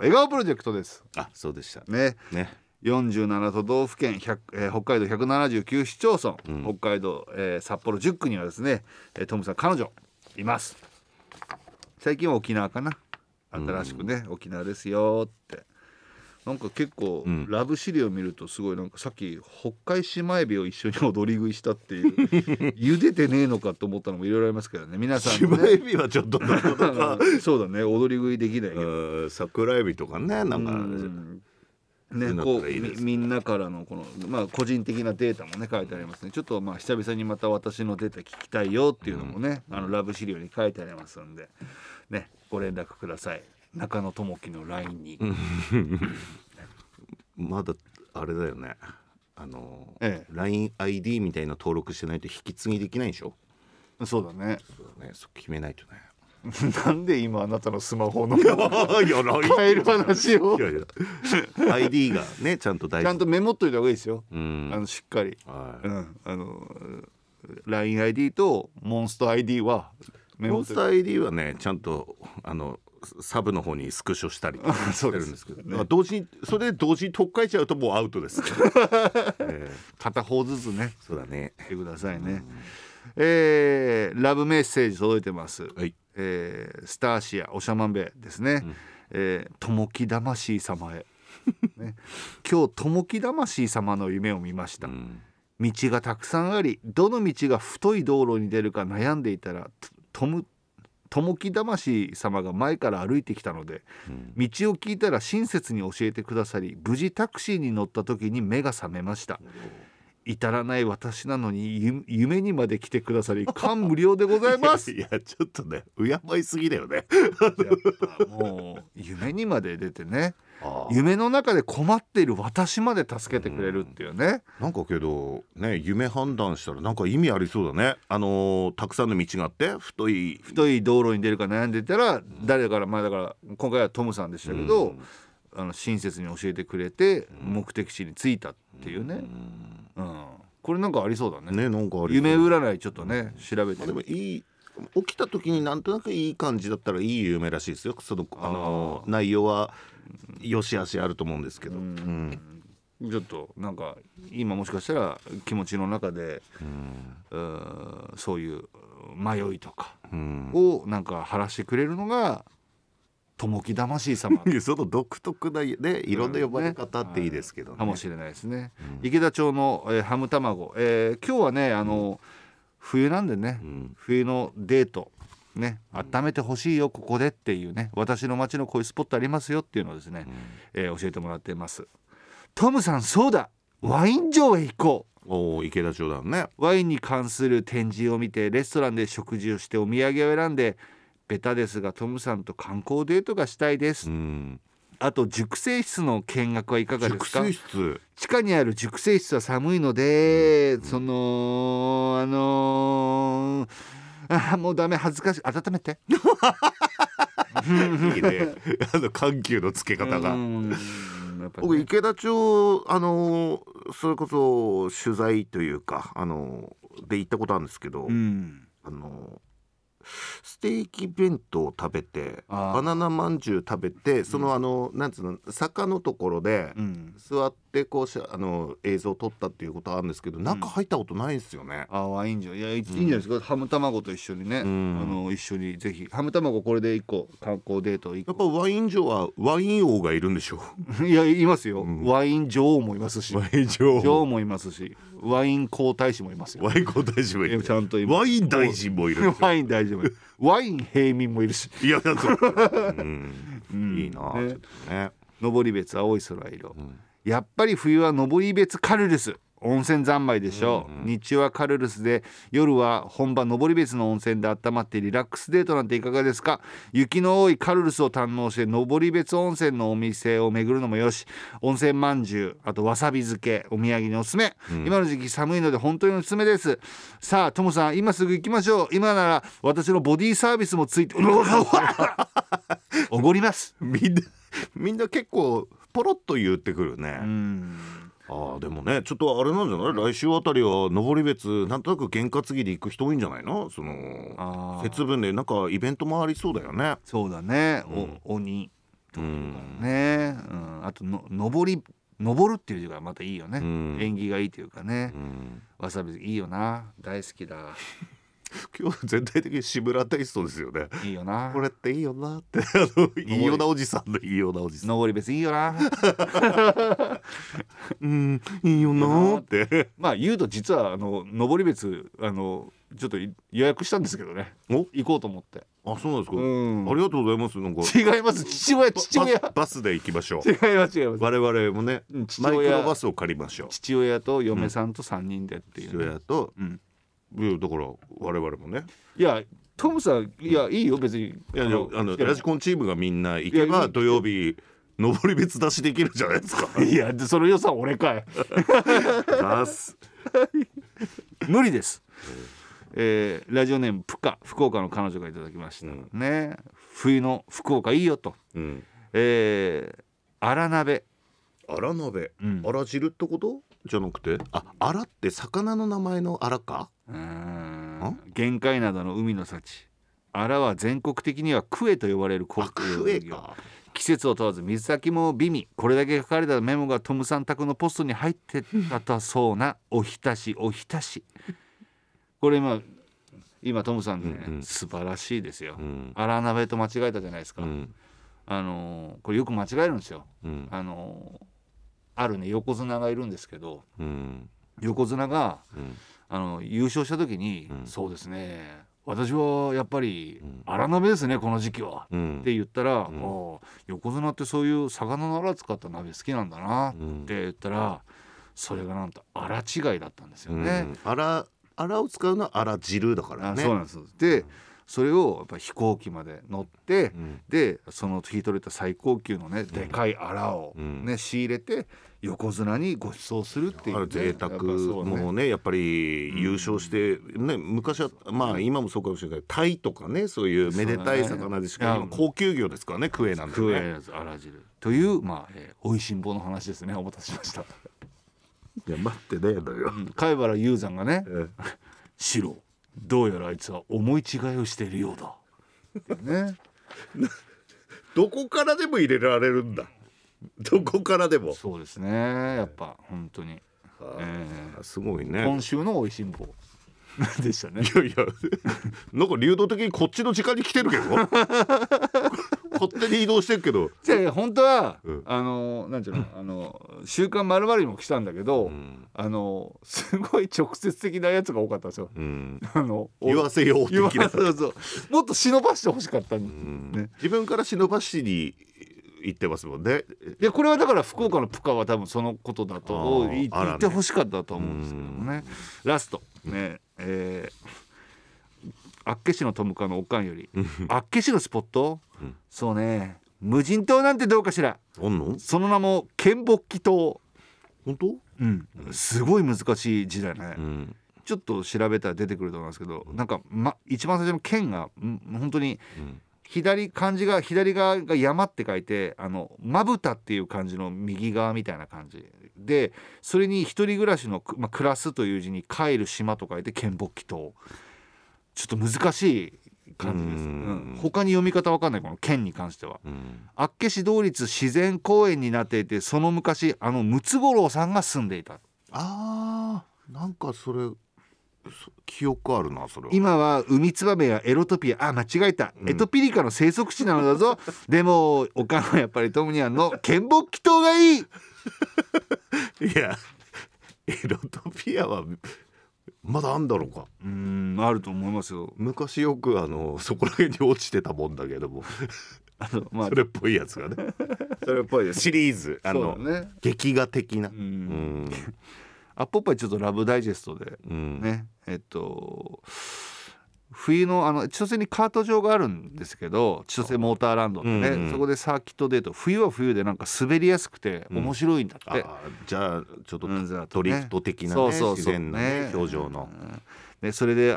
笑顔プロジェクトです。あそうでした。ね。ね。47都道府県100、えー北海道179市町村、うん。北海道、えー札幌10区にはですね、えートムさん彼女います。最近は沖縄かな。新しくね、沖縄ですよってなんか結構、うん。ラブ資料見るとすごいなんかさっき北海島エビを一緒に踊り食いしたっていう 茹でてねえのかと思ったのもいろいろありますけどね皆さん芝ねエビはちょっとなかな。か そうだね踊り食いできないけどうん桜エビとかねなんかうん。ね、こうみみんなからのこの、まあ、個人的なデータもね書いてありますね。ちょっとまあ久々にまた私のデータ聞きたいよっていうのもね、あのラブ資料に書いてありますんで、ね、ご連絡ください中野智樹の LINE に、まだあれだよね。あの、え LINEID みたいな登録してないと引き継ぎできないでしょ？そうだね。そうだね。そう決めないとね。なんで今あなたのスマホの変える話を？いやいや。ID がねちゃんと大事。ちゃんとメモっといた方がいいですよ、うん。あのしっかり、はい。うん、あの LINEID とモンスト ID はメモモンスター ID はねちゃんとあのサブの方にスクショしたりしてるんですけど、ね。同時にそれで同時に取っ換えちゃうともうアウトです、えー片方ずつね。そうだね。してくださいね。えーラブメッセージ届いてます。はい。えースターシアおしゃまんべですね。えーともき魂様へ。ね、今日ともき魂様の夢を見ました。うん。道がたくさんありどの道が太い道路に出るか悩んでいたらととむともき魂様が前から歩いてきたのでうん。道を聞いたら親切に教えてくださり無事タクシーに乗った時に目が覚めました至らない私なのにゆ夢にまで来てくださり感無量でございます。いやちょっとね敬いすぎだよね。もう夢にまで出てね。あ夢の中で困っている私まで助けてくれるっていうね、なんかけどね夢判断したらなんか意味ありそうだね。あのーたくさんの道があって太い太い道路に出るか悩んでたら誰からまあだから今回はトムさんでしたけど、うん。あの親切に教えてくれて目的地に着いたっていうね、うんこれなんかありそうだね。ねなんかありそう。夢占いちょっとね調べてまあでもいい。起きた時になんとなくいい感じだったらいい夢らしいですよ。そのあの内容はよしあしあると思うんですけど、うん。ちょっとなんか今もしかしたら気持ちの中で、うーそういう迷いとかうん。をなんか晴らしてくれるのが友木魂様。その独特なねいろんな呼ばれ方っていいですけどね。かもしれないですね、池田町の、えーハム卵、えー今日はねあの、冬なんでね、ん。冬のデートね温めてほしいよここでっていうね私の街のこういうスポットありますよっていうのをですね、えー教えてもらっています。トムさんそうだ。ワイン場へ行こう。おお池田町だね。ワインに関する展示を見てレストランで食事をしてお土産を選んでベタですがトムさんと観光デートがしたいです、うん。あと熟成室の見学はいかがで熟すか？成室。地下にある熟成室は寒いので、そのあのーあーもうダメ恥ずかしい温めて いいね。あの緩急のつけ方が。うんやっぱ僕ね池田町あのそれこそ取材というかあので行ったことあるんですけど、うんステーキ弁当を食べてバナナまんじゅう食べてそのあの、なんつうの坂のところでうん。座ってこうしあの映像を撮ったっていうことはあるんですけど中入ったことないですよね。あワインじゃいやいいいいんじゃないですか、ハム卵と一緒にね、ん。あの一緒にぜひハム卵これで一個観光デート一やっ個ぱワイン女はワイン王がいるんでしょ いやいますよ、ワイン女王もいますし。ワイン女女王もいますし。ワイン皇太子もいますよ。ワイン皇太子もいる。ちゃんといますワイン大臣もいる。ワイン大丈夫ワイン平民もいるし。いやだと、うん。ん。いいな、ね。ちょっとね。登別青い空色、やっぱり冬は登別カルルス温泉三昧でしょ。う、日中はカルルスで夜は本場登別の温泉で温まってリラックスデートなんていかがですか。雪の多いカルルスを堪能して登別温泉のお店を巡るのもよし。温泉まんじゅうあとわさび漬けお土産におすすめ、今の時期寒いので本当におすすめです。さあトモさん今すぐ行きましょう。今なら私のボディーサービスもついておごります。みんなみんな結構ポロッと言ってくるね、うんああでもねちょっとあれなんじゃない？来週あたりは登別なんとなく験担ぎで行く人多いんじゃないの？そあのー。節分でなんかイベントもありそうだよね。そうだね、お鬼。うん。ね、うん、あとの登り登るっていう字がまたいいよね、うん。縁起がいいというかね。う、ん。わさびいいよな。大好きだ 今日全体的に志村テイストですよね。いいよな。これっていいよな。っていいよなおじさんのいいよなおじさん。登り別にいいよな。うんいいよな。って。まあ言うと実はあの登別あのちょっとい予約したんですけどね。お？行こうと思って。あそうなんですか、うん。ありがとうございます。なんか。違います。父親父親。バスで行きましょう。違います違います。我々もねマイクロ親バスを借りましょう。父親と嫁さんと3人でっていう父ね、親と、うんいやだから我々もね。いやトムさんいやいいよ別に。いやあのラジコンチームがみんな行けば土曜日登り別出しできるじゃないですか。いやでその予算俺かい。無理です、えーラジオネームプカ福岡の彼女がいただきました、うん。ね。冬の福岡いいよと。うん。えー荒鍋。荒鍋。うん。荒汁ってこと？じゃなくて？あ荒って魚の名前の荒か？うーん。玄界灘の海の幸。荒は全国的にはクエと呼ばれる高あ級魚か。季節を問わず水先も美味。これだけ書かれたメモがトムさん宅のポストに入ってたとそうなおひたしおひたし。これ今今トムさんね、うんうん。素晴らしいですよ。うん。荒鍋と間違えたじゃないですか、うん。あのーこれよく間違えるんですよ。うん。あのーあるね横綱がいるんですけど。うん。横綱がうんあの優勝した時に、うん。そうですね。私はやっぱりうん。荒鍋ですねこの時期は、うん。って言ったら、ん。ああ横綱ってそういう魚のアラ使った鍋好きなんだなっうん。て言ったらそれがなんとアラ違いだったんですよね。うん。荒荒を使うのは荒汁だからね。あそうなんです。でそれをやっぱ飛行機まで乗って、うん。でその日取れた最高級のねでかいアラをうん。ね、仕入れて横綱にご馳走するっていう、ね、贅沢もねやっぱり優勝して、ね昔はまあ今もそうかもしれないけどタイとかねそういうめでたい魚でしかね今高級魚ですからねクエなんてね。やつあら汁。というまあ、えー、おいしんぼの話ですね。お待たせしました、いや待ってねえのよ、うん。貝原雄山がねえ「シロどうやらあいつは思い違いをしているようだ」ね。どこからでも入れられるんだ。どこからでも、そうですね。やっぱ本当に、えあすごいね。ー今週のおいしんぼ。でしたね。いやいやなんか流動的にこっちの時間に来てるけど勝手に移動してるけど、じゃあ本当は、うんあのなんていうのあの週刊まるまるにも来たんだけど、うん。あのすごい直接的なやつが多かったんですよ。うん、あの言わせよう言わ的な、そうそう。もっと忍ばしてほしかったね。自分から忍ばしに行ってますもんね。でこれはだから福岡のプカは多分そのことだと言ってほしかったと思うんですけどもねラスト。ねえー、厚岸のトムカのおかんより厚岸のスポット、うんそうね。無人島なんてどうかしら。あんの？その名も剣木岐島。本当？うん、すごい難しい字だよね、うん。ちょっと調べたら出てくると思いますけどなんか、ま、一番最初の剣がん本当にうん。左漢字が左側が山って書いてあのまぶたっていう漢字の右側みたいな感じ。でそれに一人暮らしの、くまあ、暮らすという字に帰る島と書いて剣木祈祷ちょっと難しい感じです、ううん。ん他に読み方わかんないこの剣に関しては。うん。厚岸同立自然公園になっていてその昔あのムツゴロウさんが住んでいた。あーなんかそれそ記憶あるなそれは。今はウミツバメやエロトピアあ間違えた、うん。エトピリカの生息地なのだぞ。でもおかんはやっぱりトムニャンの剣木祈祷がいい。いやエロトピアはまだあんだろうか。うーんあると思いますよ。昔よくあのそこら辺に落ちてたもんだけども。あのまあ。それっぽいやつがね。それっぽいシリーズ。あの、ね。劇画的な。ううん。んアッポッパイちょっとラブダイジェストでうん。ね。えっと冬のあの千歳にカート場があるんですけど千歳モーターランドってね、うんうん。そこでサーキットデート。冬は冬でなんか滑りやすくて面白いんだって、あーじゃあちょっとうんね。リフト的なねそうそうそう。自然なね。表情の。うんねそれで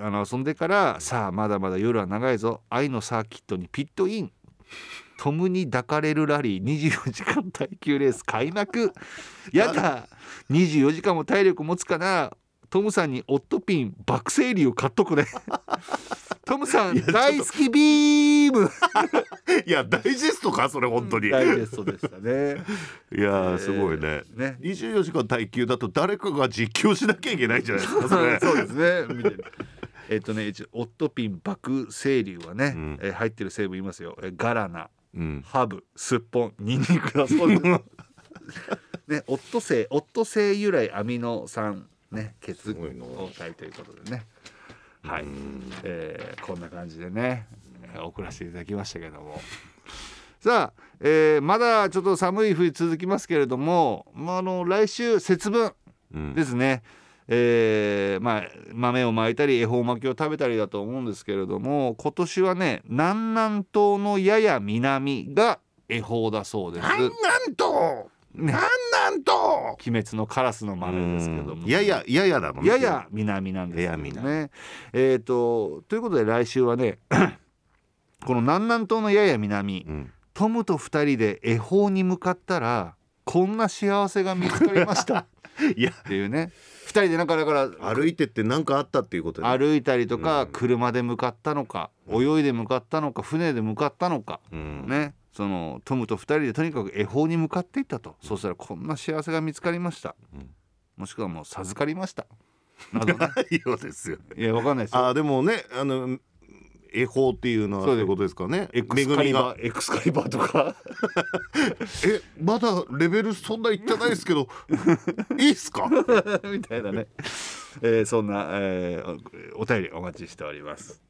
遊んでからさあまだまだ夜は長いぞ。愛のサーキットにピットイン。トムに抱かれるラリー。24時間耐久レース開幕。やだ。24時間も体力持つかな。トムさんにオットピン爆整理を買っとくね。トムさん大好きビーム。いやダイジェストか？それ本当に。ダイジェストでしたね。いやーすごいね,、ね。24時間耐久だと誰かが実況しなきゃいけないんじゃないですかそれ。そうですね。見てる。えっとねオットピン爆清流はね、うん。えー入ってる成分いますよ。えーガラナうん。ハブスッポンニンニクだそうです。ねオットセイオットセイ由来アミノ酸ね血合体ということでねはい、えーこんな感じでね。えー送らせていただきましたけども。さあ、えーまだちょっと寒い冬続きますけれども、まあ、あの来週節分うん。ですね、えーまあ、豆をまいたり恵方巻きを食べたりだと思うんですけれども今年はね南南東のやや南が恵方だそうです。なんなんとねなんなんと！鬼滅のカラスの豆ですけども。いややややだもんね。やや南なんですよやや。えー、とということで来週はね この南南東のやや南うん。トムと二人で恵方に向かったらこんな幸せが見つかりました。っ いや。ていうね。二人でなんかだから歩いてって何かあったっていうことね。歩いたりとかうん。車で向かったのか泳いで向かったのか船で向かったのか。うん。ねそのトムと二人でとにかく恵方に向かっていったと。そうしたらこんな幸せが見つかりました。うん。もしくはもう授かりました。などね。ないようですよいやわかんないですよ。あーでもねあの恵方っていうのはそうういうことですかね。エクスカリバーエクスカリバーとか。えまだレベルそんないってないですけど いいっすか？みたいなね、えーそんな、えーおお便りお待ちしております